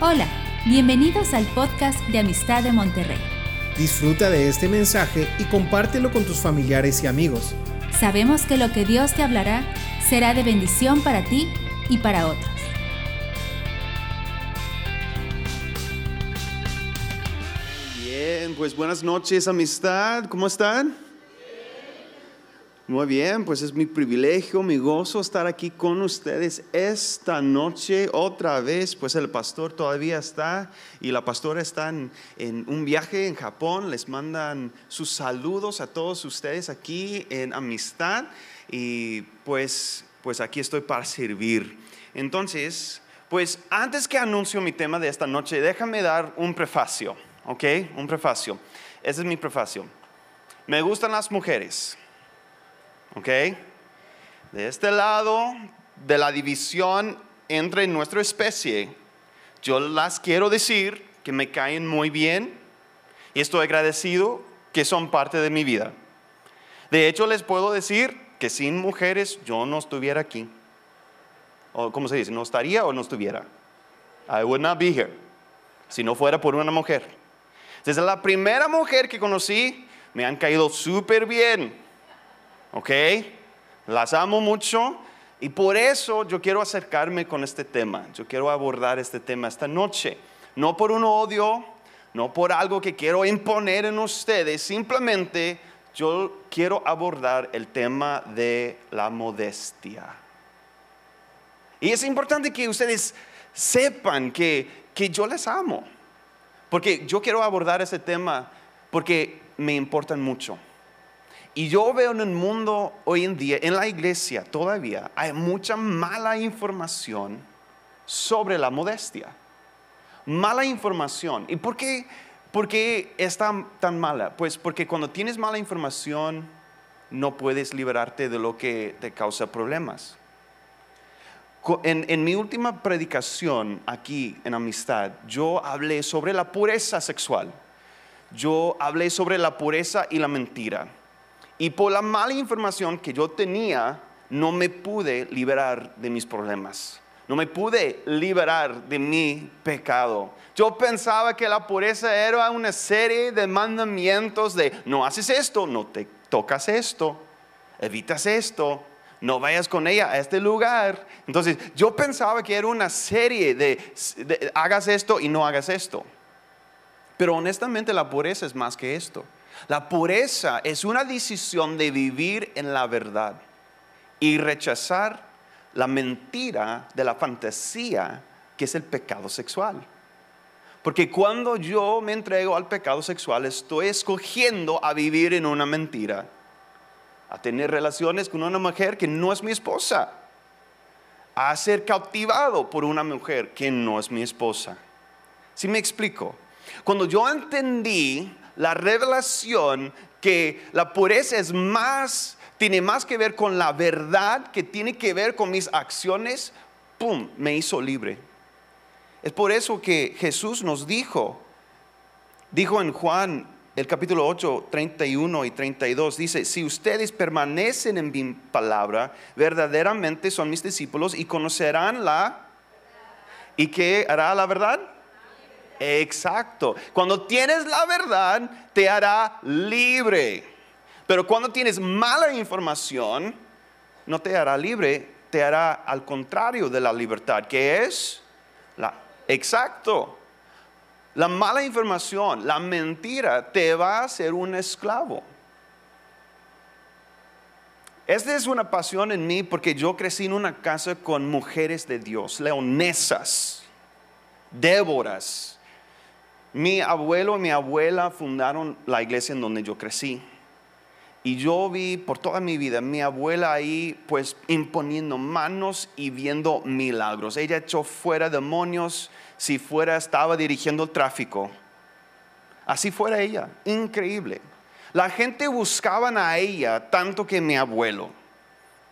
Hola, bienvenidos al podcast de Amistad de Monterrey. Disfruta de este mensaje y compártelo con tus familiares y amigos. Sabemos que lo que Dios te hablará será de bendición para ti y para otros. Bien, pues buenas noches amistad, ¿cómo están? Muy bien, pues es mi privilegio, mi gozo estar aquí con ustedes esta noche otra vez. Pues el pastor todavía está y la pastora está en, un viaje en Japón. Les mandan sus saludos a todos ustedes aquí en amistad y pues, pues aquí estoy para servir. Entonces, pues antes que anuncio mi tema de esta noche, déjame dar un prefacio, ¿ok? Un prefacio. Ese es mi prefacio. Me gustan las mujeres. ¿Ok? De este lado de la división entre nuestra especie, yo las quiero decir que me caen muy bien y estoy agradecido que son parte de mi vida. De hecho, les puedo decir que sin mujeres yo no estuviera aquí. O, ¿Cómo se dice? ¿No estaría o no estuviera? I would not be here. Si no fuera por una mujer. Desde la primera mujer que conocí, me han caído súper bien. ¿Ok? Las amo mucho y por eso yo quiero acercarme con este tema, yo quiero abordar este tema esta noche, no por un odio, no por algo que quiero imponer en ustedes, simplemente yo quiero abordar el tema de la modestia. Y es importante que ustedes sepan que, que yo les amo, porque yo quiero abordar ese tema porque me importan mucho. Y yo veo en el mundo hoy en día, en la iglesia todavía, hay mucha mala información sobre la modestia. Mala información. ¿Y por qué, por qué tan, tan mala? Pues porque cuando tienes mala información no puedes liberarte de lo que te causa problemas. En, en, mi última predicación aquí en Amistad, yo hablé sobre la pureza sexual. Yo hablé sobre la pureza y la mentira. Y por la mala información que yo tenía, no me pude liberar de mis problemas. No me pude liberar de mi pecado. Yo pensaba que la pureza era una serie de mandamientos de no haces esto, no te tocas esto, evitas esto, no vayas con ella a este lugar. Entonces yo pensaba que era una serie de, de hagas esto y no hagas esto. Pero honestamente la pureza es más que esto. La pureza es una decisión de vivir en la verdad y rechazar la mentira de la fantasía que es el pecado sexual. Porque cuando yo me entrego al pecado sexual, estoy escogiendo a vivir en una mentira, a tener relaciones con una mujer que no es mi esposa, a ser cautivado por una mujer que no es mi esposa. Si me explico? Cuando yo entendí la revelación que la pureza es más, tiene más que ver con la verdad, que tiene que ver con mis acciones, ¡pum!, me hizo libre. Es por eso que Jesús nos dijo, dijo en Juan el capítulo 8, 31 y 32, dice, si ustedes permanecen en mi palabra, verdaderamente son mis discípulos y conocerán la... ¿Y qué hará la verdad? Exacto. Cuando tienes la verdad, te hará libre. Pero cuando tienes mala información, no te hará libre, te hará al contrario de la libertad, que es la... Exacto. La mala información, la mentira, te va a hacer un esclavo. Esta es una pasión en mí porque yo crecí en una casa con mujeres de Dios, leonesas, Déboras, mi abuelo y mi abuela fundaron la iglesia en donde yo crecí. Y yo vi por toda mi vida mi abuela ahí pues imponiendo manos y viendo milagros. Ella echó fuera demonios si fuera estaba dirigiendo el tráfico. Así fuera ella, increíble. La gente buscaba a ella tanto que mi abuelo,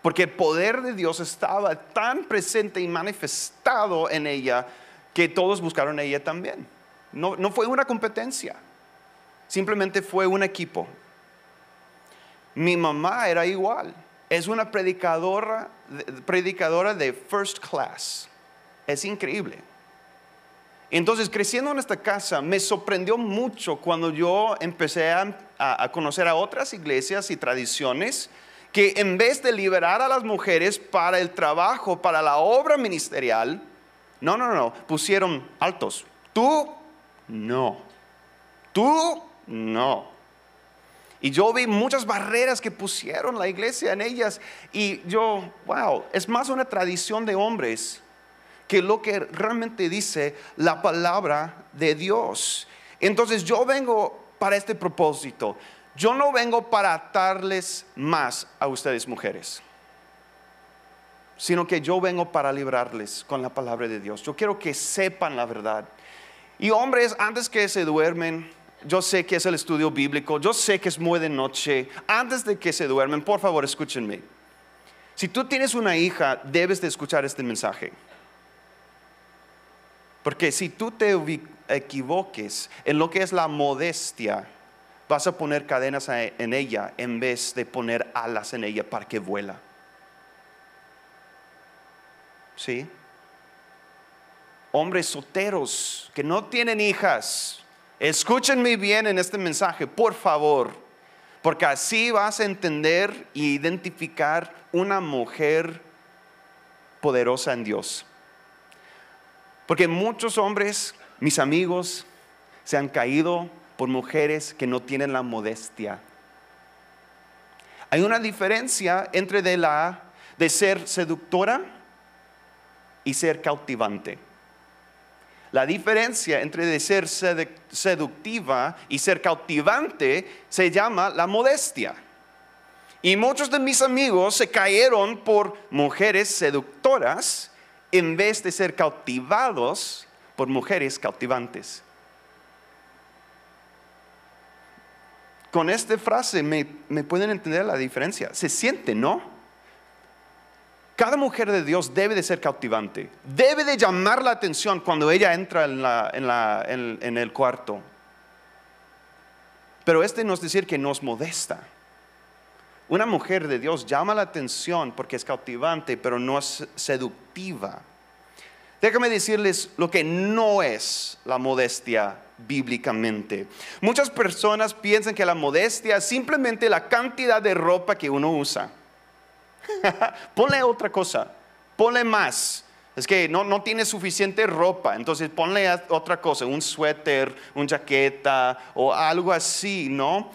porque el poder de Dios estaba tan presente y manifestado en ella que todos buscaron a ella también. No, fue una competencia, simplemente fue un equipo. Mi mamá era igual, es una predicadora, predicadora de first class, es increíble. Entonces, creciendo en esta casa, me sorprendió mucho cuando yo empecé a, a, conocer a otras iglesias y tradiciones que en vez de liberar a las mujeres para el trabajo, para la obra ministerial, no, no, no, pusieron altos. Tú, no. Tú, no. Y yo vi muchas barreras que pusieron la iglesia en ellas. Y yo, wow, es más una tradición de hombres que lo que realmente dice la palabra de Dios. Entonces yo vengo para este propósito. Yo no vengo para atarles más a ustedes mujeres, sino que yo vengo para librarles con la palabra de Dios. Yo quiero que sepan la verdad. Y hombres, antes que se duermen, yo sé que es el estudio bíblico, yo sé que es muy de noche, antes de que se duermen, por favor escúchenme. Si tú tienes una hija, debes de escuchar este mensaje. Porque si tú te equivoques en lo que es la modestia, vas a poner cadenas en ella en vez de poner alas en ella para que vuela. ¿Sí? Hombres solteros que no tienen hijas, escúchenme bien en este mensaje, por favor, porque así vas a entender e identificar una mujer poderosa en Dios. Porque muchos hombres, mis amigos, se han caído por mujeres que no tienen la modestia. Hay una diferencia entre de la de ser seductora y ser cautivante. La diferencia entre de ser seductiva y ser cautivante se llama la modestia. Y muchos de mis amigos se cayeron por mujeres seductoras en vez de ser cautivados por mujeres cautivantes. Con esta frase me, pueden entender la diferencia. Se siente, ¿no? Cada mujer de Dios debe de ser cautivante, debe de llamar la atención cuando ella entra en, en el cuarto. Pero este no es decir que nos modesta. Una mujer de Dios llama la atención porque es cautivante, pero no es seductiva. Déjame decirles lo que no es la modestia bíblicamente. Muchas personas piensan que la modestia es simplemente la cantidad de ropa que uno usa. ponle otra cosa, ponle más. Es que no, no tiene suficiente ropa, entonces ponle otra cosa, un suéter, un jaqueta o algo así, ¿no?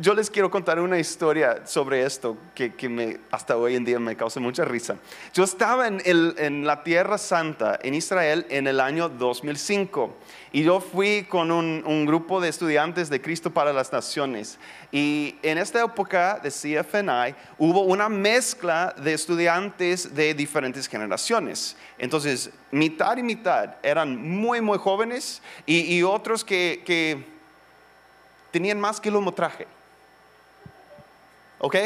Yo les quiero contar una historia sobre esto que, me, hasta hoy en día me causa mucha risa. Yo estaba en, en la Tierra Santa, en Israel, en el año 2005 y yo fui con un, un, grupo de estudiantes de Cristo para las Naciones. Y en esta época de CFNI hubo una mezcla de estudiantes de diferentes generaciones. Entonces, mitad y mitad eran muy, muy jóvenes y, y otros que, que tenían más kilometraje. ¿Ok?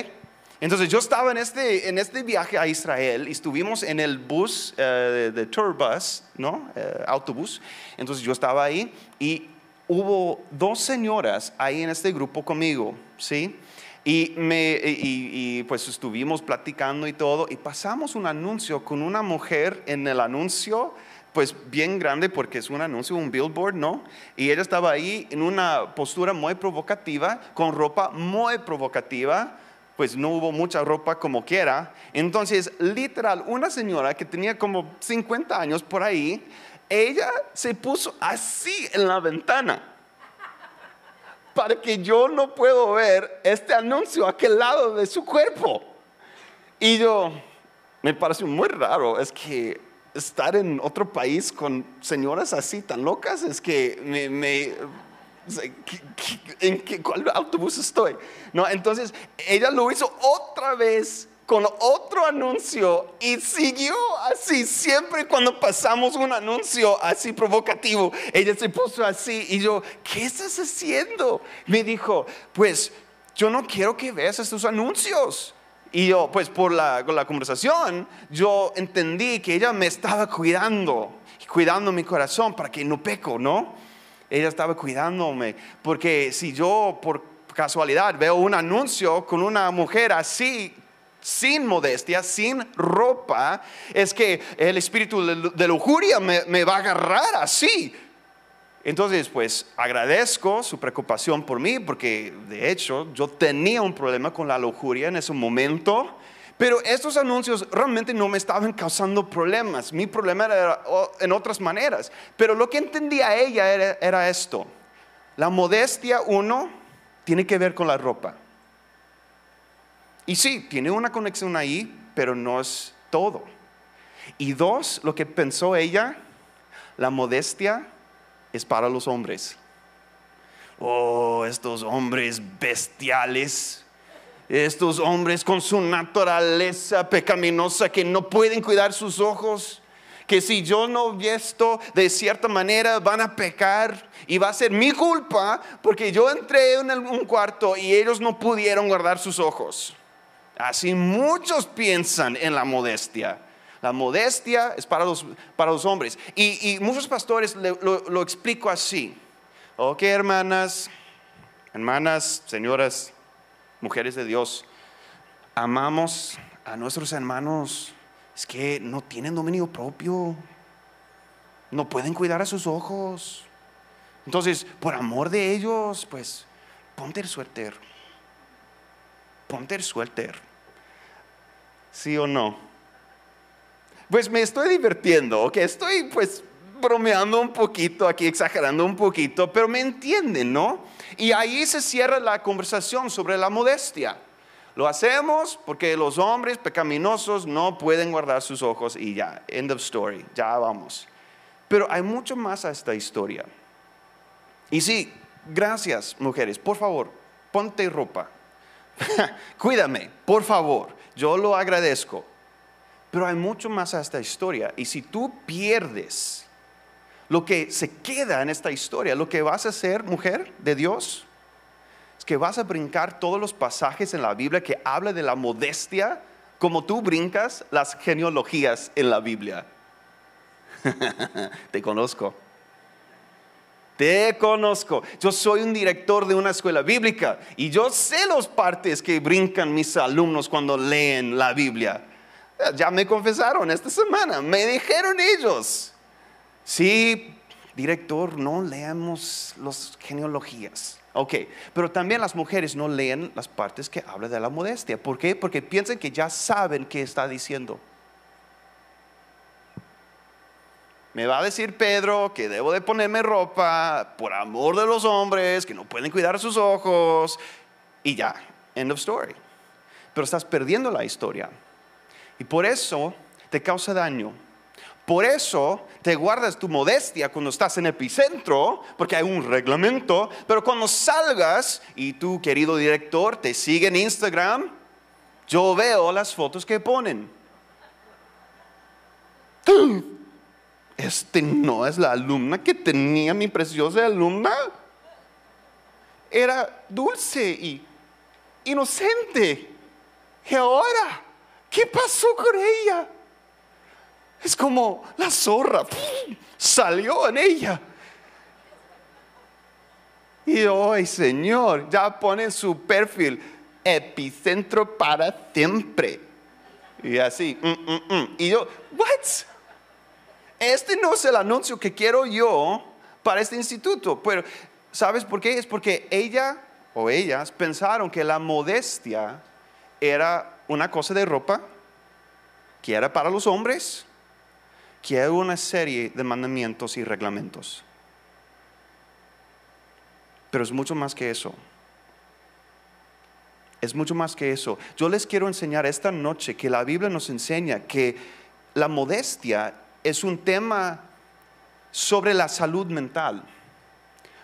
Entonces yo estaba en este, en este viaje a Israel y estuvimos en el bus eh, de, tour bus, ¿no? Eh, autobús. Entonces yo estaba ahí y hubo dos señoras ahí en este grupo conmigo, ¿sí? Y, me, y, pues estuvimos platicando y todo y pasamos un anuncio con una mujer en el anuncio pues bien grande porque es un anuncio, un billboard, ¿no? Y ella estaba ahí en una postura muy provocativa, con ropa muy provocativa, pues no hubo mucha ropa como quiera. Entonces, literal, una señora que tenía como 50 años por ahí, ella se puso así en la ventana para que yo no puedo ver este anuncio a aquel lado de su cuerpo. Y yo, me pareció muy raro, es que estar en otro país con señoras así tan locas es que me, ¿en qué, cuál autobús estoy? No, entonces ella lo hizo otra vez con otro anuncio y siguió así. Siempre cuando pasamos un anuncio así provocativo, ella se puso así y yo, ¿qué estás haciendo? Me dijo, pues yo no quiero que veas estos anuncios. Y yo, pues por la, la conversación, yo entendí que ella me estaba cuidando, cuidando mi corazón para que no peco, ¿no? Ella estaba cuidándome, porque si yo por casualidad veo un anuncio con una mujer así, sin modestia, sin ropa, es que el espíritu de lujuria me, me va a agarrar así. Entonces, pues agradezco su preocupación por mí, porque de hecho yo tenía un problema con la lujuria en ese momento. Pero estos anuncios realmente no me estaban causando problemas. Mi problema era en otras maneras. Pero lo que entendía ella era, esto. La modestia, uno, tiene que ver con la ropa. Y sí, tiene una conexión ahí, pero no es todo. Y dos, lo que pensó ella, la modestia es para los hombres. Oh, estos hombres bestiales, estos hombres con su naturaleza pecaminosa que no pueden cuidar sus ojos, que si yo no visto de cierta manera van a pecar y va a ser mi culpa porque yo entré en un cuarto y ellos no pudieron guardar sus ojos. Así muchos piensan en la modestia. La modestia es para los, para los hombres. Y, muchos pastores lo, lo, explico así. Ok, hermanas, hermanas, señoras, mujeres de Dios, amamos a nuestros hermanos. Es que no tienen dominio propio. No pueden cuidar a sus ojos. Entonces, por amor de ellos, pues, ponte el suéter. Ponte el suéter. ¿Sí o no? Pues me estoy divirtiendo, ok, estoy pues bromeando un poquito aquí, exagerando un poquito, pero me entienden, ¿no? Y ahí se cierra la conversación sobre la modestia. Lo hacemos porque los hombres pecaminosos no pueden guardar sus ojos y ya, end of story, ya vamos. Pero hay mucho más a esta historia. Y sí, gracias mujeres, por favor, ponte ropa. Cuídame, por favor, yo lo agradezco. Pero hay mucho más a esta historia. Y si tú pierdes lo que se queda en esta historia, lo que vas a hacer, mujer de Dios, es que vas a brincar todos los pasajes en la Biblia que habla de la modestia, como tú brincas las genealogías en la Biblia. Te conozco. Te conozco. Yo soy un director de una escuela bíblica y yo sé los partes que brincan mis alumnos cuando leen la Biblia. Ya me confesaron esta semana, me dijeron ellos. Sí, director, no leamos las genealogías. Ok, pero también las mujeres no leen las partes que habla de la modestia. ¿Por qué? Porque piensan que ya saben qué está diciendo. Me va a decir Pedro que debo de ponerme ropa por amor de los hombres, que no pueden cuidar sus ojos. Y ya, end of story. Pero estás perdiendo la historia. Y por eso te causa daño. Por eso te guardas tu modestia cuando estás en epicentro, porque hay un reglamento, pero cuando salgas y tu querido director te sigue en Instagram, yo veo las fotos que ponen. Este no es la alumna que tenía mi preciosa alumna. Era dulce y inocente. Y ahora ¿Qué pasó con ella? Es como la zorra salió en ella. Y hoy, Señor, ya pone su perfil epicentro para siempre. Y así, mm, mm, mm. y yo, ¿what? Este no es el anuncio que quiero yo para este instituto. Pero, ¿sabes por qué? Es porque ella o ellas pensaron que la modestia era una cosa de ropa que era para los hombres, que era una serie de mandamientos y reglamentos. Pero es mucho más que eso. Es mucho más que eso. Yo les quiero enseñar esta noche que la Biblia nos enseña que la modestia es un tema sobre la salud mental,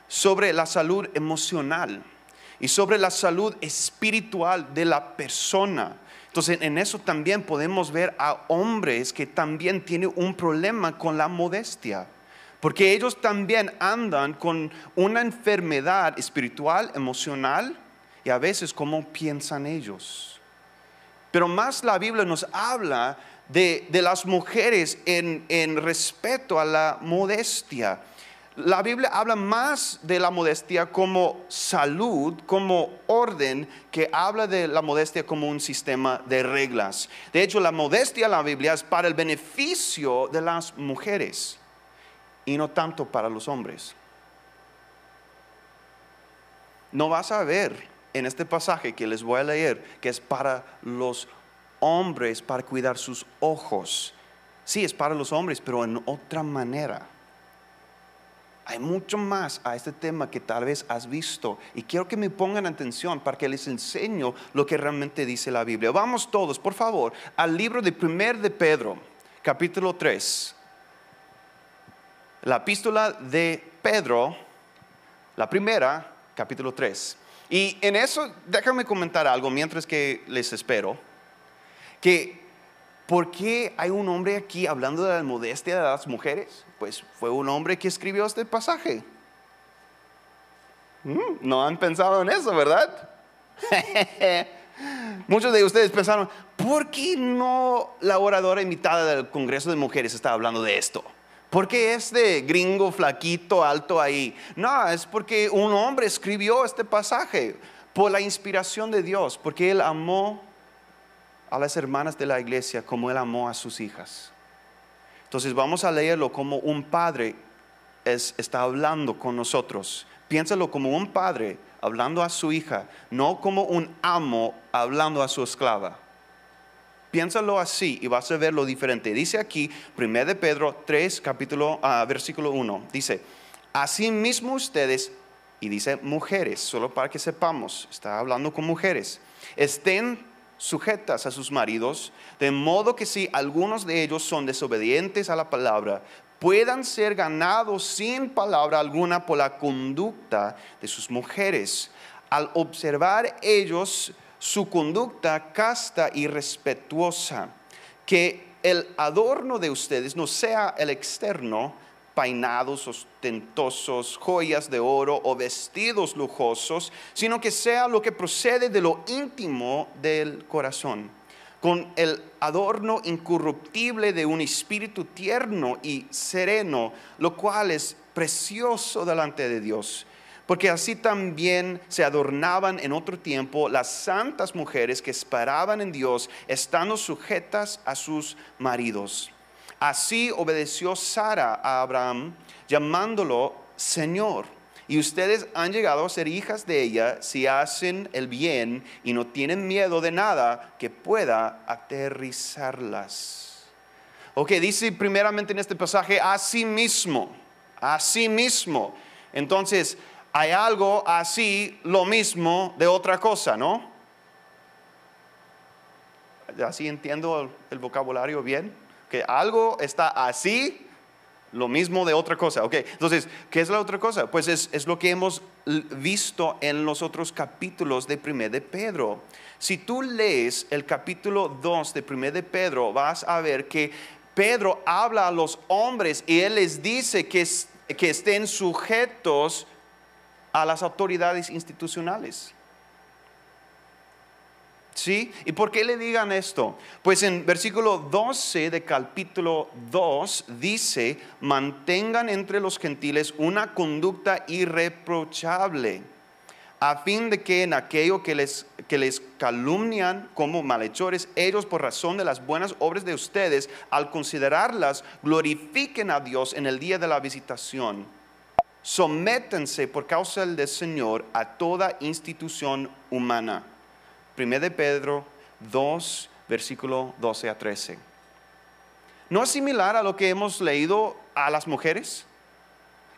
sobre la salud emocional y sobre la salud espiritual de la persona. Entonces en eso también podemos ver a hombres que también tienen un problema con la modestia, porque ellos también andan con una enfermedad espiritual, emocional y a veces cómo piensan ellos. Pero más la Biblia nos habla de, las mujeres en, en respeto a la modestia. La Biblia habla más de la modestia como salud, como orden, que habla de la modestia como un sistema de reglas. De hecho, la modestia en la Biblia es para el beneficio de las mujeres y no tanto para los hombres. No vas a ver en este pasaje que les voy a leer que es para los hombres, para cuidar sus ojos. Sí, es para los hombres, pero en otra manera. Hay mucho más a este tema que tal vez has visto y quiero que me pongan atención para que les enseño lo que realmente dice la Biblia. Vamos todos, por favor, al libro de primer de Pedro, capítulo 3. La epístola de Pedro, la primera, capítulo 3. Y en eso, déjame comentar algo mientras que les espero, que ¿por qué hay un hombre aquí hablando de la modestia de las mujeres? Pues fue un hombre que escribió este pasaje. Mm, no han pensado en eso, ¿verdad? Muchos de ustedes pensaron, ¿por qué no la oradora invitada del Congreso de Mujeres está hablando de esto? ¿Por qué este gringo flaquito, alto ahí? No, es porque un hombre escribió este pasaje por la inspiración de Dios, porque él amó a las hermanas de la iglesia como él amó a sus hijas. Entonces vamos a leerlo como un padre está hablando con nosotros. Piénsalo como un padre hablando a su hija, no como un amo hablando a su esclava. Piénsalo así y vas a ver lo diferente. Dice aquí, 1 de Pedro 3, capítulo, ah, versículo 1, dice, así mismo ustedes, y dice mujeres, solo para que sepamos, está hablando con mujeres, estén sujetas a sus maridos, de modo que si algunos de ellos son desobedientes a la palabra, puedan ser ganados sin palabra alguna por la conducta de sus mujeres. Al observar ellos su conducta casta y respetuosa, que el adorno de ustedes no sea el externo, peinados ostentosos, joyas de oro o vestidos lujosos, sino que sea lo que procede de lo íntimo del corazón, con el adorno incorruptible de un espíritu tierno y sereno, lo cual es precioso delante de Dios porque así también se adornaban en otro tiempo las santas mujeres que esperaban en Dios, estando sujetas a sus maridos. Así obedeció Sara a Abraham, llamándolo Señor. Y ustedes han llegado a ser hijas de ella si hacen el bien y no tienen miedo de nada que pueda aterrizarlas. Ok, dice primeramente en este pasaje, así mismo, así mismo. Entonces, hay algo así, lo mismo de otra cosa, ¿no? Así entiendo el, vocabulario bien, que algo está así, lo mismo de otra cosa. Ok, entonces, ¿qué es la otra cosa? Pues es, lo que hemos visto en los otros capítulos de 1 de Pedro. Si tú lees el capítulo 2 de 1 de Pedro, vas a ver que Pedro habla a los hombres y él les dice que, que estén sujetos a las autoridades institucionales. ¿Sí? ¿Y por qué le digan esto? Pues en versículo 12 de capítulo 2 dice, mantengan entre los gentiles una conducta irreprochable, a fin de que en aquello que les, que les calumnian como malhechores, ellos por razón de las buenas obras de ustedes, al considerarlas, glorifiquen a Dios en el día de la visitación sométense por causa del Señor a toda institución humana. 1 de Pedro 2, versículo 12 a 13. ¿No es similar a lo que hemos leído a las mujeres?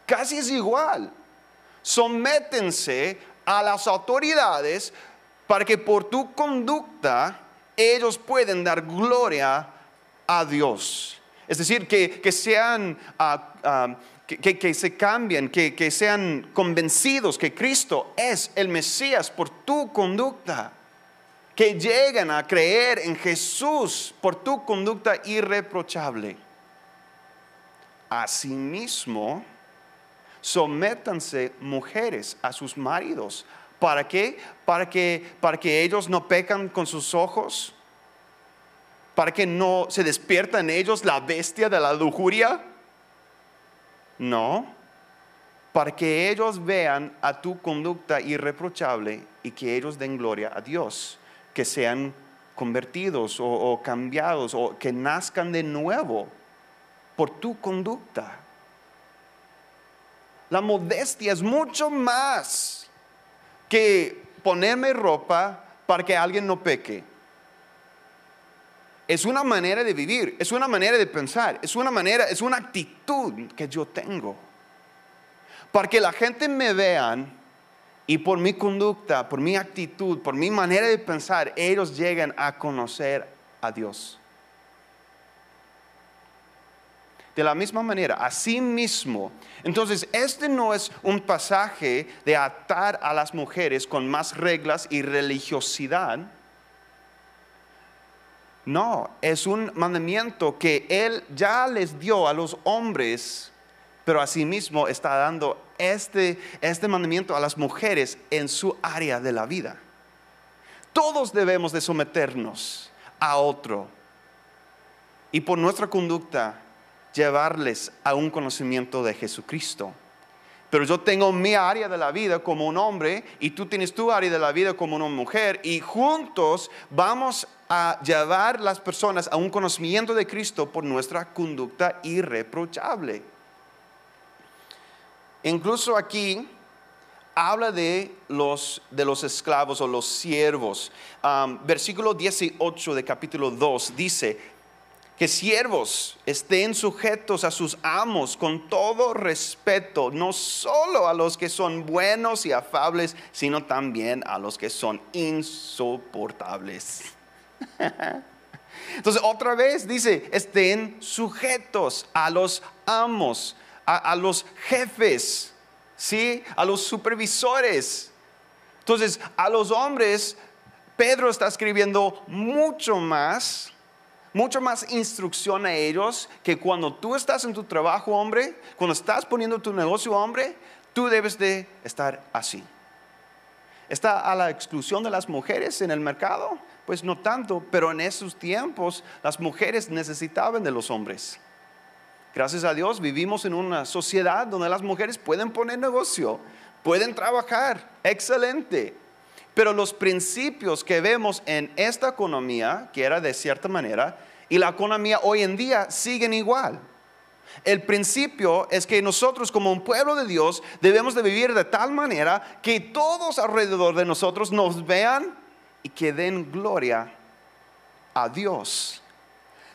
Casi es igual. Sométense a las autoridades para que por tu conducta ellos pueden dar gloria a Dios. Es decir, que, sean ah, ah, que, se cambien, que, que sean convencidos que Cristo es el Mesías por tu conducta, que lleguen a creer en Jesús por tu conducta irreprochable. Asimismo, sométanse mujeres a sus maridos. ¿Para qué? Para que, para que ellos no pecan con sus ojos. Para que no se despierta en ellos la bestia de la lujuria no, para que ellos vean a tu conducta irreprochable y que ellos den gloria a Dios, que sean convertidos o, cambiados o que nazcan de nuevo por tu conducta. La modestia es mucho más que ponerme ropa para que alguien no peque. Es una manera de vivir, es una manera de pensar, es una manera, es una actitud que yo tengo. Para que la gente me vean y por mi conducta, por mi actitud, por mi manera de pensar, ellos lleguen a conocer a Dios. De la misma manera, así mismo. Entonces, este no es un pasaje de atar a las mujeres con más reglas y religiosidad. No, es un mandamiento que Él ya les dio a los hombres, pero asimismo está dando este, este mandamiento a las mujeres en su área de la vida. Todos debemos de someternos a otro y por nuestra conducta llevarles a un conocimiento de Jesucristo. Pero yo tengo mi área de la vida como un hombre y tú tienes tu área de la vida como una mujer y juntos vamos a llevar las personas a un conocimiento de Cristo por nuestra conducta irreprochable. Incluso aquí habla de los, de los esclavos o los siervos. versículo 18 de capítulo 2 dice, que siervos estén sujetos a sus amos con todo respeto, no solo a los que son buenos y afables, sino también a los que son insoportables. Entonces, otra vez dice, estén sujetos a los amos, a, los jefes, ¿sí? A los supervisores. Entonces, a los hombres, Pedro está escribiendo mucho más mucho más instrucción a ellos que cuando tú estás en tu trabajo, hombre, cuando estás poniendo tu negocio, hombre, tú debes de estar así. ¿Está a la exclusión de las mujeres en el mercado? Pues no tanto, pero en esos tiempos las mujeres necesitaban de los hombres. Gracias a Dios vivimos en una sociedad donde las mujeres pueden poner negocio, pueden trabajar, excelente. Pero los principios que vemos en esta economía, que era de cierta manera, y la economía hoy en día siguen igual. El principio es que nosotros como un pueblo de Dios debemos de vivir de tal manera que todos alrededor de nosotros nos vean y que den gloria a Dios.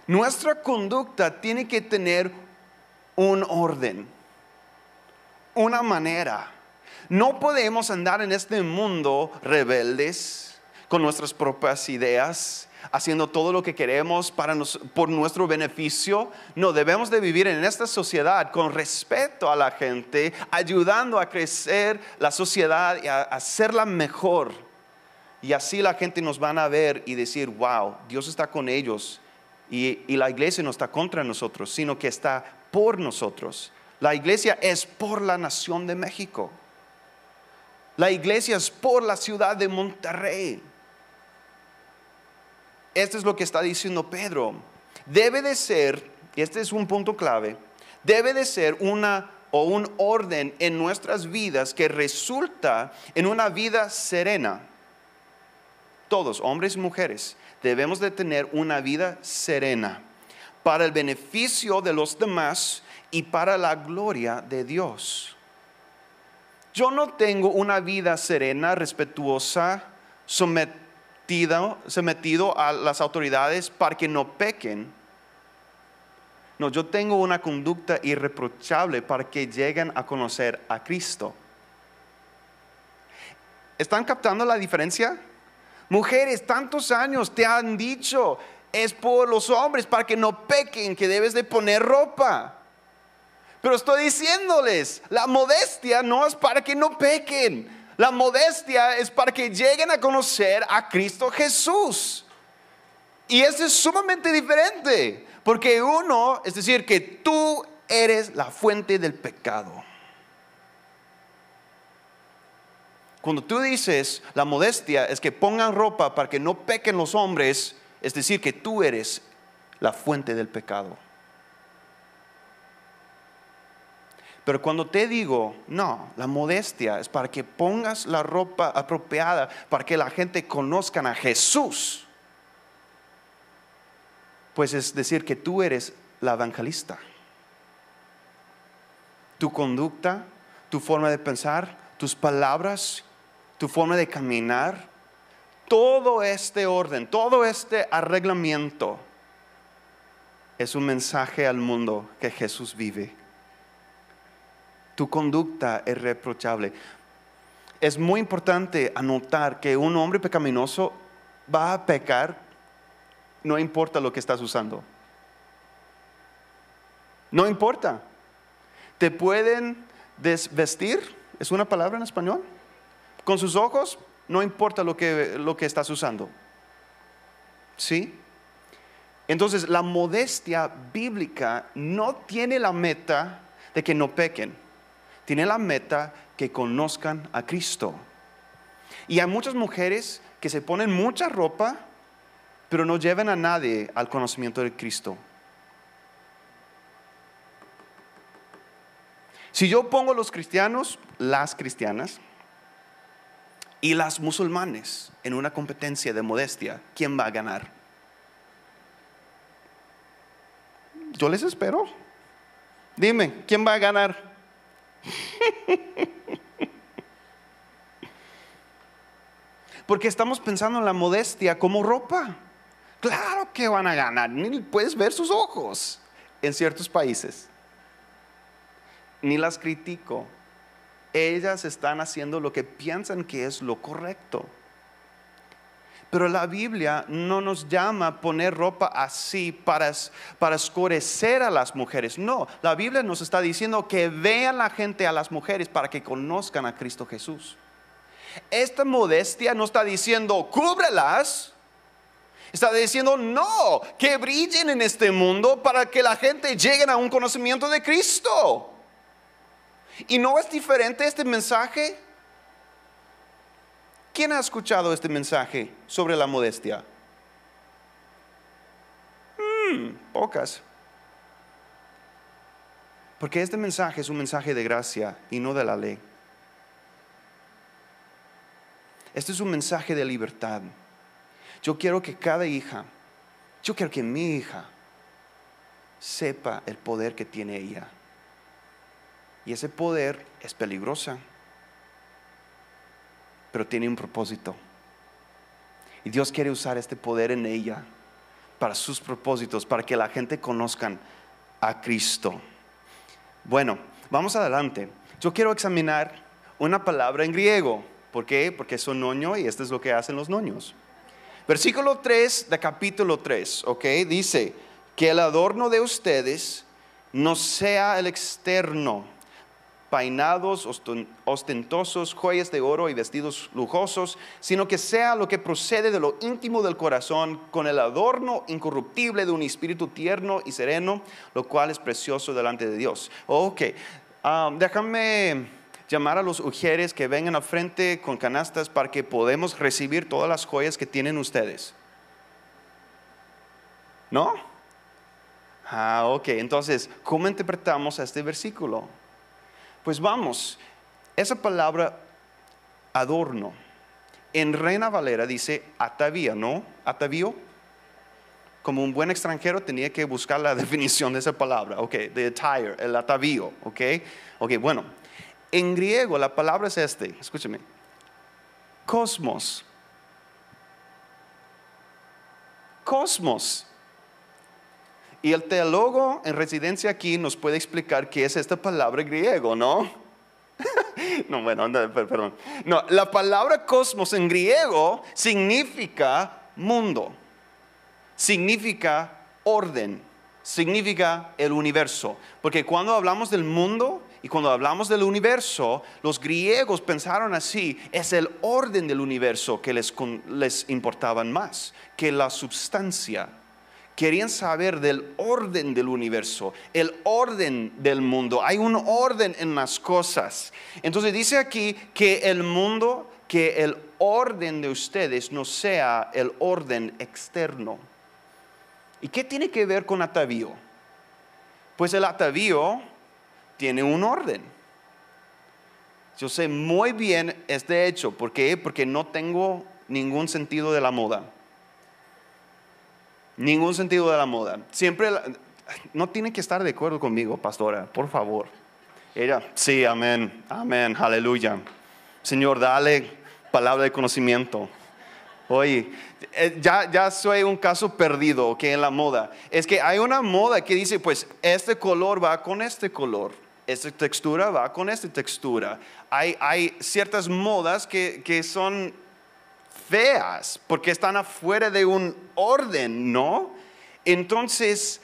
Nuestra conducta tiene que tener un orden, una manera. No podemos andar en este mundo rebeldes con nuestras propias ideas, haciendo todo lo que queremos para por nuestro beneficio. No, debemos de vivir en esta sociedad con respeto a la gente, ayudando a crecer la sociedad y a hacerla mejor. Y así la gente nos van a ver y decir, wow, Dios está con ellos. Y, y la iglesia no está contra nosotros, sino que está por nosotros. La iglesia es por la nación de México. La iglesia es por la ciudad de Monterrey. Esto es lo que está diciendo Pedro. Debe de ser, y este es un punto clave, debe de ser una o un orden en nuestras vidas que resulta en una vida serena. Todos, hombres y mujeres, debemos de tener una vida serena para el beneficio de los demás y para la gloria de Dios. Yo no tengo una vida serena, respetuosa, sometido, sometido a las autoridades para que no pequen. No, yo tengo una conducta irreprochable para que lleguen a conocer a Cristo. ¿Están captando la diferencia? Mujeres, tantos años te han dicho, es por los hombres, para que no pequen, que debes de poner ropa. Pero estoy diciéndoles, la modestia no es para que no pequen. La modestia es para que lleguen a conocer a Cristo Jesús. Y eso es sumamente diferente, porque uno, es decir, que tú eres la fuente del pecado. Cuando tú dices la modestia es que pongan ropa para que no pequen los hombres, es decir, que tú eres la fuente del pecado. Pero cuando te digo, no, la modestia es para que pongas la ropa apropiada, para que la gente conozca a Jesús. Pues es decir que tú eres la evangelista. Tu conducta, tu forma de pensar, tus palabras, tu forma de caminar, todo este orden, todo este arreglamiento es un mensaje al mundo que Jesús vive tu conducta es reprochable. Es muy importante anotar que un hombre pecaminoso va a pecar no importa lo que estás usando. No importa. Te pueden desvestir, es una palabra en español, con sus ojos, no importa lo que, lo que estás usando. ¿Sí? Entonces, la modestia bíblica no tiene la meta de que no pequen tiene la meta que conozcan a Cristo. Y hay muchas mujeres que se ponen mucha ropa, pero no llevan a nadie al conocimiento de Cristo. Si yo pongo los cristianos, las cristianas, y las musulmanes en una competencia de modestia, ¿quién va a ganar? Yo les espero. Dime, ¿quién va a ganar? Porque estamos pensando en la modestia como ropa. Claro que van a ganar, ni puedes ver sus ojos en ciertos países. Ni las critico. Ellas están haciendo lo que piensan que es lo correcto. Pero la Biblia no nos llama a poner ropa así para, para escurecer a las mujeres. No, la Biblia nos está diciendo que vean la gente a las mujeres para que conozcan a Cristo Jesús. Esta modestia no está diciendo cúbrelas. Está diciendo no, que brillen en este mundo para que la gente llegue a un conocimiento de Cristo. ¿Y no es diferente este mensaje ¿Quién ha escuchado este mensaje sobre la modestia? Hmm, pocas. Porque este mensaje es un mensaje de gracia y no de la ley. Este es un mensaje de libertad. Yo quiero que cada hija, yo quiero que mi hija sepa el poder que tiene ella. Y ese poder es peligrosa pero tiene un propósito. Y Dios quiere usar este poder en ella para sus propósitos, para que la gente conozcan a Cristo. Bueno, vamos adelante. Yo quiero examinar una palabra en griego. ¿Por qué? Porque son noño y esto es lo que hacen los noños. Versículo 3 de capítulo 3, ¿ok? Dice, que el adorno de ustedes no sea el externo peinados ostentosos, joyas de oro y vestidos lujosos, sino que sea lo que procede de lo íntimo del corazón, con el adorno incorruptible de un espíritu tierno y sereno, lo cual es precioso delante de Dios. Ok, um, déjame llamar a los mujeres que vengan al frente con canastas para que podamos recibir todas las joyas que tienen ustedes. ¿No? Ah, ok, entonces, ¿cómo interpretamos este versículo? Pues vamos, esa palabra adorno, en Reina Valera dice atavía, ¿no? Atavío. Como un buen extranjero tenía que buscar la definición de esa palabra, ok, de attire, el atavío, ok. Ok, bueno, en griego la palabra es este, escúcheme, cosmos. Cosmos. Y el teólogo en residencia aquí nos puede explicar qué es esta palabra griego, ¿no? no, bueno, perdón. No, la palabra cosmos en griego significa mundo, significa orden, significa el universo. Porque cuando hablamos del mundo y cuando hablamos del universo, los griegos pensaron así, es el orden del universo que les, les importaba más que la substancia querían saber del orden del universo, el orden del mundo. Hay un orden en las cosas. Entonces dice aquí que el mundo, que el orden de ustedes no sea el orden externo. ¿Y qué tiene que ver con atavío? Pues el atavío tiene un orden. Yo sé muy bien este hecho. ¿Por qué? Porque no tengo ningún sentido de la moda. Ningún sentido de la moda. Siempre, no tiene que estar de acuerdo conmigo, pastora, por favor. Ella, sí, amén, amén, aleluya. Señor, dale palabra de conocimiento. Oye, eh, ya, ya soy un caso perdido que en la moda. Es que hay una moda que dice, pues, este color va con este color. Esta textura va con esta textura. Hay, hay ciertas modas que, que son feas porque están afuera de un orden, ¿no? Entonces,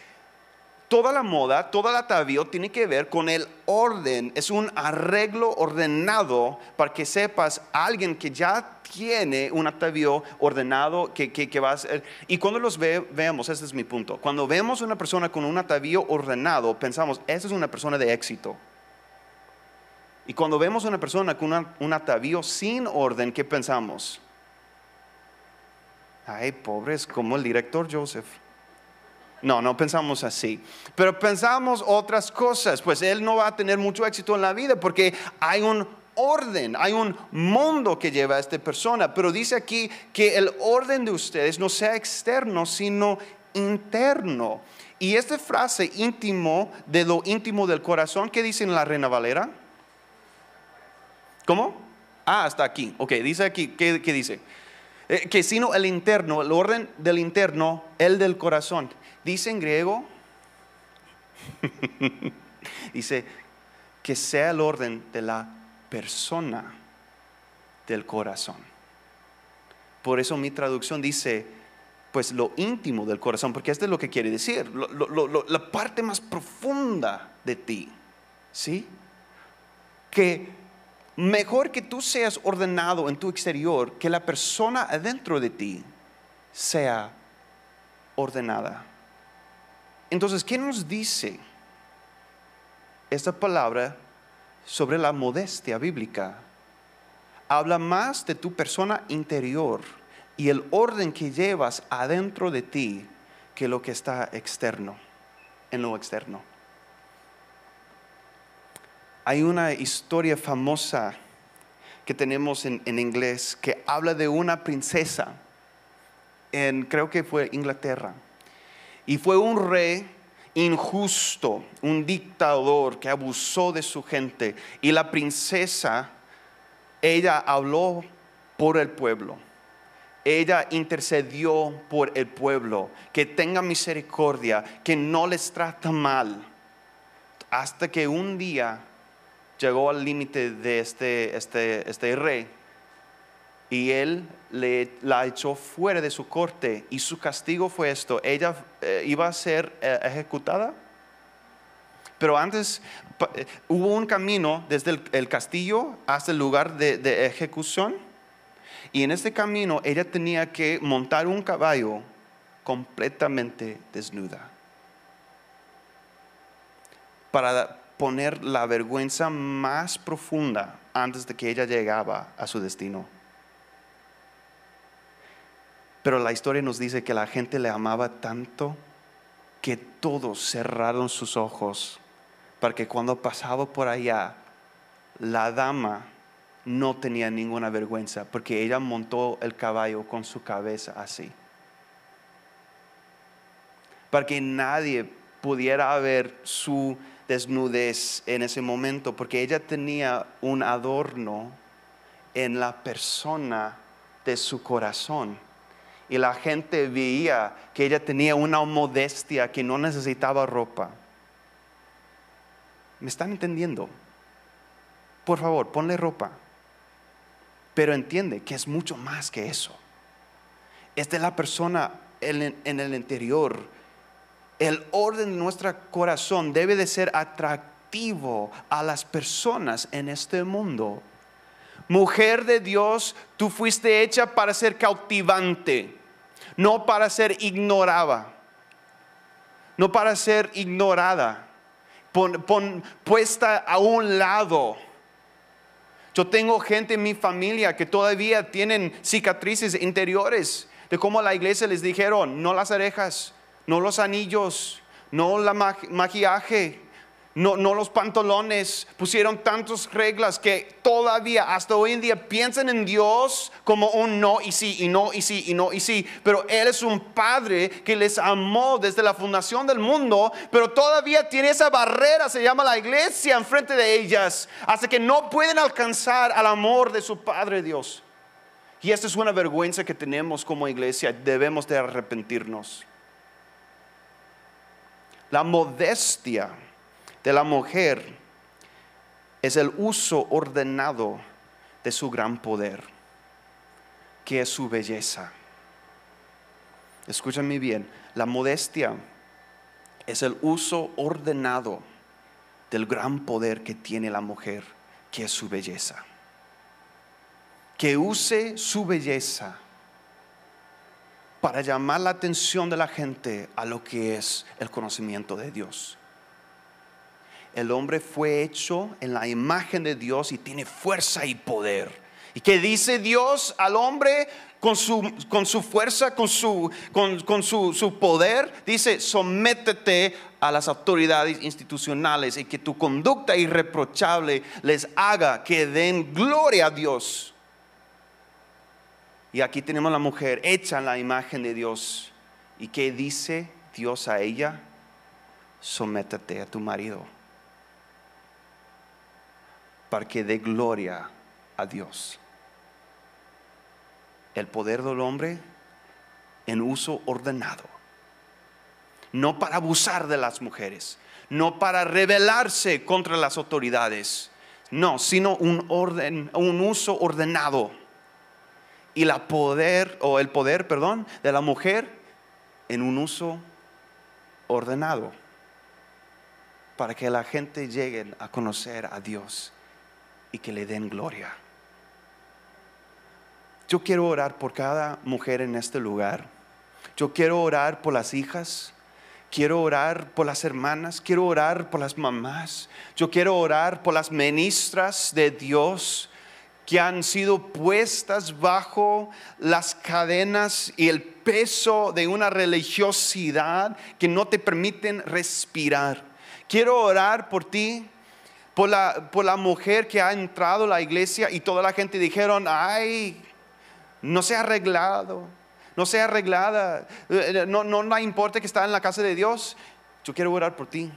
toda la moda, toda la atavío tiene que ver con el orden. Es un arreglo ordenado para que sepas alguien que ya tiene un atavío ordenado que, que, va a ser. Y cuando los ve, veamos, ese es mi punto. Cuando vemos una persona con un atavío ordenado, pensamos, esa es una persona de éxito. Y cuando vemos una persona con un atavío sin orden, ¿qué pensamos? Ay, pobres, como el director Joseph. No, no pensamos así. Pero pensamos otras cosas. Pues él no va a tener mucho éxito en la vida porque hay un orden, hay un mundo que lleva a esta persona. Pero dice aquí que el orden de ustedes no sea externo, sino interno. Y esta frase íntimo, de lo íntimo del corazón, ¿qué dice en la Reina Valera? ¿Cómo? Ah, hasta aquí. Ok, dice aquí, ¿qué, qué dice? Eh, que sino el interno, el orden del interno, el del corazón. Dice en griego, dice que sea el orden de la persona del corazón. Por eso mi traducción dice, pues lo íntimo del corazón, porque esto es lo que quiere decir, la parte más profunda de ti, ¿sí? Que mejor que tú seas ordenado en tu exterior, que la persona adentro de ti sea ordenada. Entonces, ¿qué nos dice esta palabra sobre la modestia bíblica? Habla más de tu persona interior y el orden que llevas adentro de ti que lo que está externo, en lo externo. Hay una historia famosa que tenemos en, inglés que habla de una princesa en, creo que fue Inglaterra. Y fue un rey injusto, un dictador que abusó de su gente. Y la princesa, ella habló por el pueblo. Ella intercedió por el pueblo, que tenga misericordia, que no les trata mal. Hasta que un día llegó al límite de este, este, este rey y él la echó fuera de su corte y su castigo fue esto, ella eh, iba a ser eh, ejecutada, pero antes eh, hubo un camino desde el, castillo hasta el lugar de, de ejecución y en este camino ella tenía que montar un caballo completamente desnuda para, poner la vergüenza más profunda antes de que ella llegaba a su destino. Pero la historia nos dice que la gente le amaba tanto que todos cerraron sus ojos para que cuando pasaba por allá, la dama no tenía ninguna vergüenza porque ella montó el caballo con su cabeza así. Para que nadie pudiera ver su desnudez en ese momento, porque ella tenía un adorno en la persona de su corazón. Y la gente veía que ella tenía una modestia que no necesitaba ropa. ¿Me están entendiendo? Por favor, ponle ropa. Pero entiende que es mucho más que eso. Es de la persona en, en el interior el orden de nuestro corazón debe de ser atractivo a las personas en este mundo. Mujer de Dios, tú fuiste hecha para ser cautivante, no para ser ignorada, no para ser ignorada, puesta a un lado. Yo tengo gente en mi familia que todavía tienen cicatrices interiores de cómo la iglesia les dijeron, no las orejas, no los anillos, no la maquillaje, no, los pantalones, pusieron tantas reglas que todavía hasta hoy en día piensan en Dios como un no y sí, y no y sí, y no y sí. Pero Él es un Padre que les amó desde la fundación del mundo, pero todavía tiene esa barrera, se llama la iglesia, enfrente de ellas, hasta que no pueden alcanzar al amor de su Padre Dios. Y esta es una vergüenza que tenemos como iglesia, debemos de arrepentirnos. La modestia de la mujer es el uso ordenado de su gran poder, que es su belleza. Escúchame bien, la modestia es el uso ordenado del gran poder que tiene la mujer, que es su belleza. Que use su belleza para llamar la atención de la gente a lo que es el conocimiento de Dios el hombre fue hecho en la imagen de Dios y tiene fuerza y poder. ¿Y qué dice Dios al hombre con su, con su fuerza, con, su, con, su, su, poder? Dice, sométete a las autoridades institucionales y que tu conducta irreprochable les haga que den gloria a Dios. Y aquí tenemos la mujer hecha en la imagen de Dios. ¿Y qué dice Dios a ella? Sométete a tu marido para que dé gloria a Dios. El poder del hombre en uso ordenado. No para abusar de las mujeres, no para rebelarse contra las autoridades, no, sino un orden, un uso ordenado. Y la poder o el poder, perdón, de la mujer en un uso ordenado para que la gente llegue a conocer a Dios y que le den gloria. Yo quiero orar por cada mujer en este lugar. Yo quiero orar por las hijas. Quiero orar por las hermanas, quiero orar por las mamás, yo quiero orar por las ministras de Dios que han sido puestas bajo las cadenas y el peso de una religiosidad que no te permiten respirar. Quiero orar por ti por la, por la mujer que ha entrado a la iglesia y toda la gente dijeron, ay, no se ha arreglado, no se ha arreglada, eh, no, no, importa que está en la casa de Dios. Yo quiero orar por ti.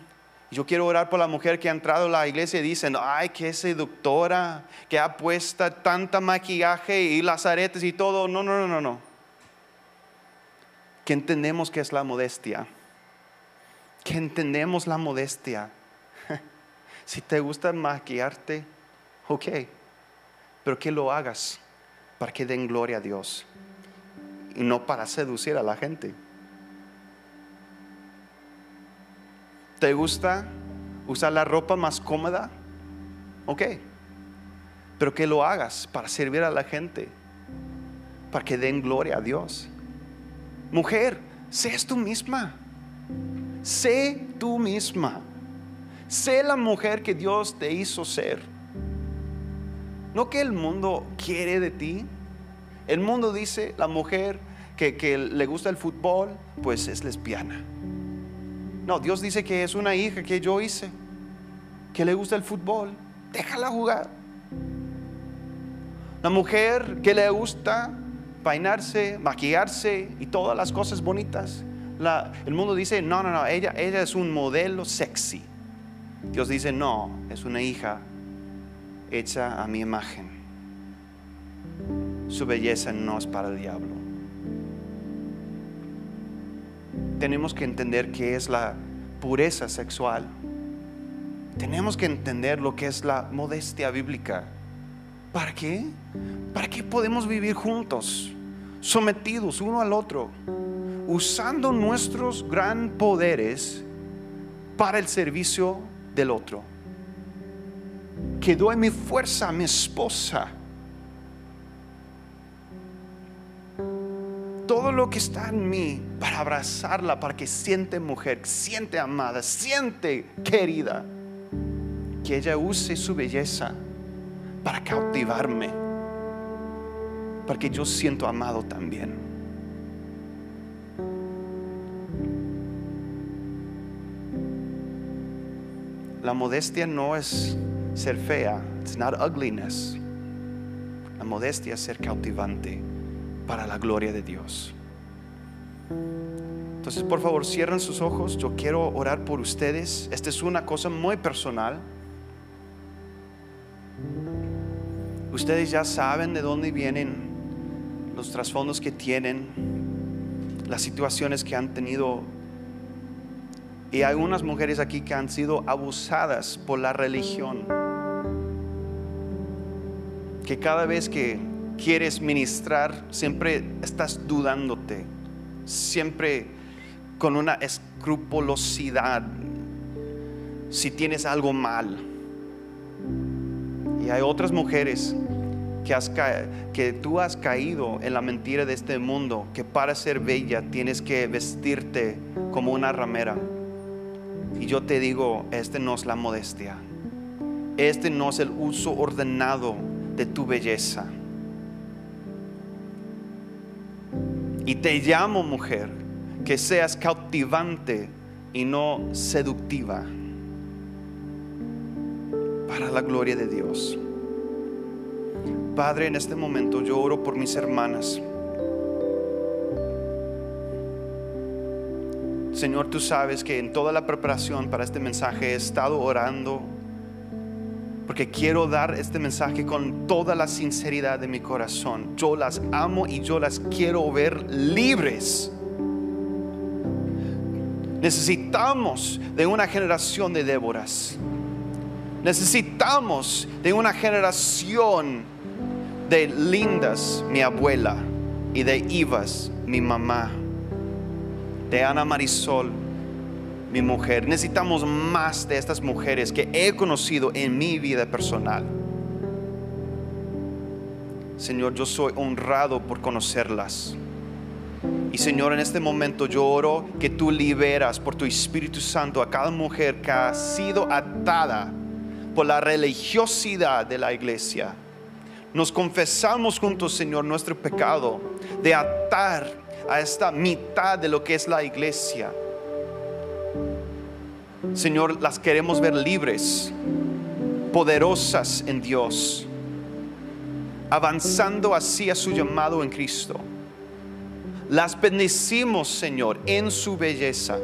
Yo quiero orar por la mujer que ha entrado a la iglesia y dicen, ay, qué seductora, que ha puesto tanta maquillaje y las aretes y todo. No, no, no, no, no. Que entendemos que es la modestia. Que entendemos la modestia si te gusta maquillarte, ok, pero que lo hagas para que den gloria a Dios y no para seducir a la gente. ¿Te gusta usar la ropa más cómoda? Ok, pero que lo hagas para servir a la gente, para que den gloria a Dios. Mujer, sé tú misma, sé tú misma. Sé la mujer que Dios te hizo ser. No que el mundo quiere de ti. El mundo dice, la mujer que, le gusta el fútbol, pues es lesbiana. No, Dios dice que es una hija que yo hice, que le gusta el fútbol. Déjala jugar. La mujer que le gusta peinarse, maquillarse y todas las cosas bonitas. el mundo dice, no, no, no, ella, ella es un modelo sexy. Dios dice, no, es una hija hecha a mi imagen. Su belleza no es para el diablo. Tenemos que entender qué es la pureza sexual. Tenemos que entender lo que es la modestia bíblica. ¿Para qué? ¿Para qué podemos vivir juntos, sometidos uno al otro, usando nuestros gran poderes para el servicio del otro. Que doy mi fuerza a mi esposa. Todo lo que está en mí para abrazarla, para que siente mujer, siente amada, siente querida. Que ella use su belleza para cautivarme. Para que yo siento amado también. La modestia no es ser fea. It's not ugliness. La modestia es ser cautivante para la gloria de Dios. Entonces, por favor, cierren sus ojos. Yo quiero orar por ustedes. Esta es una cosa muy personal. Ustedes ya saben de dónde vienen los trasfondos que tienen, las situaciones que han tenido. Y hay unas mujeres aquí que han sido abusadas por la religión. Que cada vez que quieres ministrar, siempre estás dudándote. Siempre con una escrupulosidad si tienes algo mal. Y hay otras mujeres que, has que tú has caído en la mentira de este mundo, que para ser bella tienes que vestirte como una ramera. Y yo te digo, este no es la modestia. Este no es el uso ordenado de tu belleza. Y te llamo mujer, que seas cautivante y no seductiva para la gloria de Dios. Padre, en este momento yo oro por mis hermanas. Señor, tú sabes que en toda la preparación para este mensaje he estado orando porque quiero dar este mensaje con toda la sinceridad de mi corazón. Yo las amo y yo las quiero ver libres. Necesitamos de una generación de Déboras. Necesitamos de una generación de Lindas, mi abuela, y de Ivas, mi mamá, de Ana Marisol, mi mujer. Necesitamos más de estas mujeres que he conocido en mi vida personal. Señor, yo soy honrado por conocerlas. Y Señor, en este momento yo oro que tú liberas por tu Espíritu Santo a cada mujer que ha sido atada por la religiosidad de la iglesia nos confesamos juntos, Señor, nuestro pecado de atar a esta mitad de lo que es la iglesia. Señor, las queremos ver libres, poderosas en Dios, avanzando hacia su llamado en Cristo. Las bendecimos, Señor, en su belleza.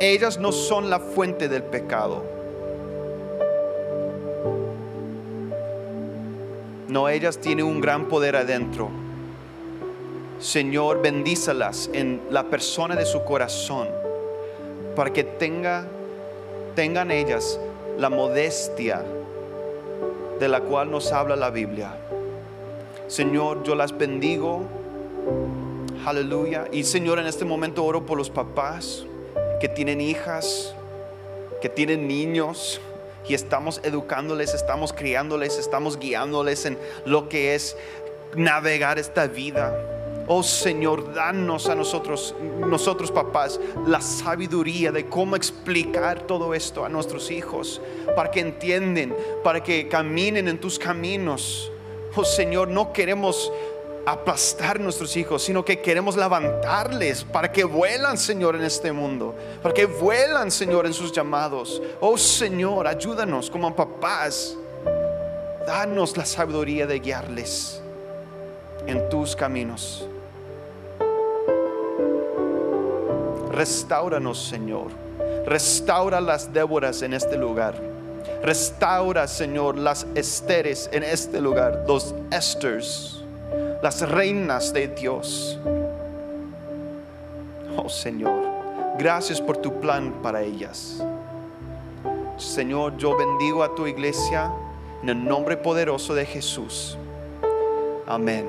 Ellas no son la fuente del pecado No, ellas tienen un gran poder adentro. Señor, bendícelas en la persona de su corazón para que tenga, tengan ellas la modestia de la cual nos habla la Biblia. Señor, yo las bendigo. Aleluya. Y Señor, en este momento oro por los papás que tienen hijas, que tienen niños y estamos educándoles, estamos criándoles, estamos guiándoles en lo que es navegar esta vida. Oh Señor, danos a nosotros, nosotros papás, la sabiduría de cómo explicar todo esto a nuestros hijos, para que entienden, para que caminen en tus caminos. Oh Señor, no queremos aplastar nuestros hijos, sino que queremos levantarles para que vuelan, Señor, en este mundo, para que vuelan, Señor, en sus llamados. Oh Señor, ayúdanos como papás. Danos la sabiduría de guiarles en tus caminos. Restauranos, Señor. Restaura las Déboras en este lugar. Restaura, Señor, las Esteres en este lugar, los Esters las reinas de Dios. Oh Señor, gracias por tu plan para ellas. Señor, yo bendigo a tu iglesia en el nombre poderoso de Jesús. Amén.